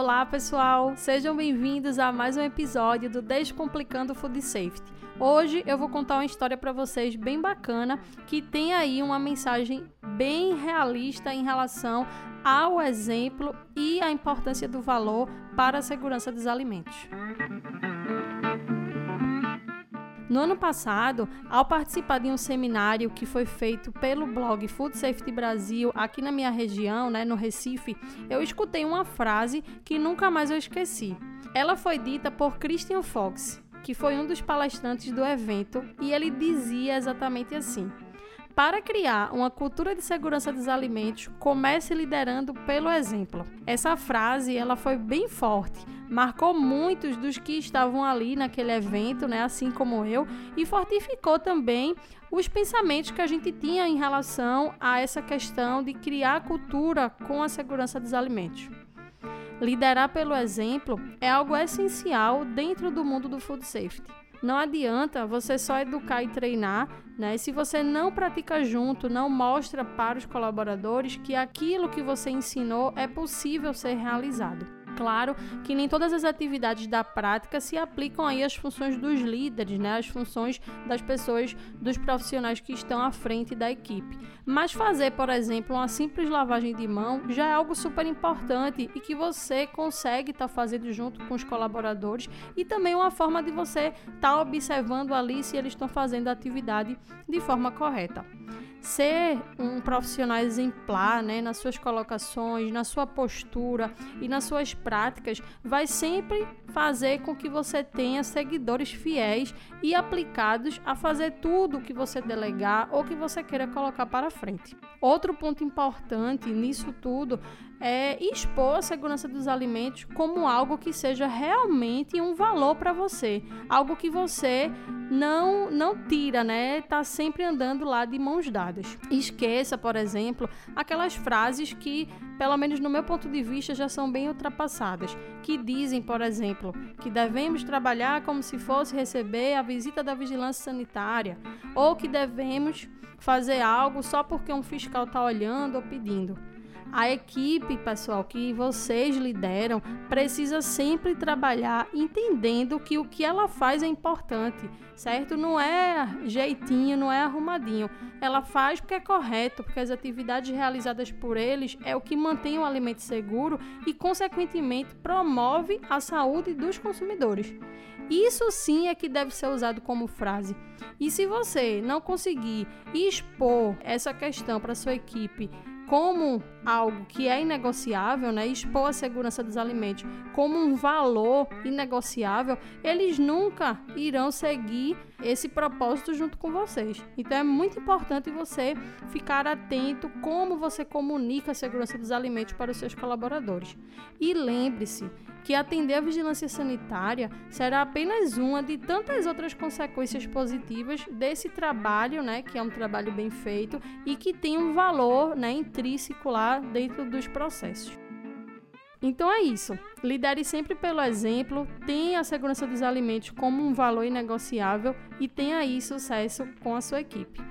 Olá, pessoal! Sejam bem-vindos a mais um episódio do Descomplicando Food Safety. Hoje eu vou contar uma história para vocês bem bacana que tem aí uma mensagem bem realista em relação ao exemplo e a importância do valor para a segurança dos alimentos. No ano passado, ao participar de um seminário que foi feito pelo blog Food Safety Brasil aqui na minha região, né, no Recife, eu escutei uma frase que nunca mais eu esqueci. Ela foi dita por Christian Fox, que foi um dos palestrantes do evento, e ele dizia exatamente assim: para criar uma cultura de segurança dos alimentos, comece liderando pelo exemplo. Essa frase ela foi bem forte, marcou muitos dos que estavam ali naquele evento, né, assim como eu, e fortificou também os pensamentos que a gente tinha em relação a essa questão de criar cultura com a segurança dos alimentos. Liderar pelo exemplo é algo essencial dentro do mundo do food safety. Não adianta você só educar e treinar, né? Se você não pratica junto, não mostra para os colaboradores que aquilo que você ensinou é possível ser realizado claro que nem todas as atividades da prática se aplicam aí às funções dos líderes, né, às funções das pessoas, dos profissionais que estão à frente da equipe. Mas fazer, por exemplo, uma simples lavagem de mão já é algo super importante e que você consegue estar tá fazendo junto com os colaboradores e também uma forma de você estar tá observando ali se eles estão fazendo a atividade de forma correta ser um profissional exemplar né, nas suas colocações, na sua postura e nas suas práticas, vai sempre fazer com que você tenha seguidores fiéis e aplicados a fazer tudo o que você delegar ou que você queira colocar para frente. Outro ponto importante nisso tudo é expor a segurança dos alimentos como algo que seja realmente um valor para você, algo que você não não tira, né? Tá sempre andando lá de mãos dadas. Esqueça, por exemplo, aquelas frases que, pelo menos no meu ponto de vista, já são bem ultrapassadas, que dizem, por exemplo, que devemos trabalhar como se fosse receber a visita da vigilância sanitária, ou que devemos fazer algo só porque um fiscal está olhando ou pedindo. A equipe, pessoal, que vocês lideram, precisa sempre trabalhar entendendo que o que ela faz é importante, certo? Não é jeitinho, não é arrumadinho. Ela faz porque é correto, porque as atividades realizadas por eles é o que mantém o alimento seguro e, consequentemente, promove a saúde dos consumidores. Isso sim é que deve ser usado como frase. E se você não conseguir expor essa questão para sua equipe como algo que é inegociável, né, expor a segurança dos alimentos como um valor inegociável, eles nunca irão seguir esse propósito junto com vocês. Então é muito importante você ficar atento como você comunica a segurança dos alimentos para os seus colaboradores. E lembre-se que atender a vigilância sanitária será apenas uma de tantas outras consequências positivas desse trabalho, né, que é um trabalho bem feito e que tem um valor, né, intrínseco lá dentro dos processos. Então é isso. Lidere sempre pelo exemplo, tenha a segurança dos alimentos como um valor inegociável e tenha aí sucesso com a sua equipe.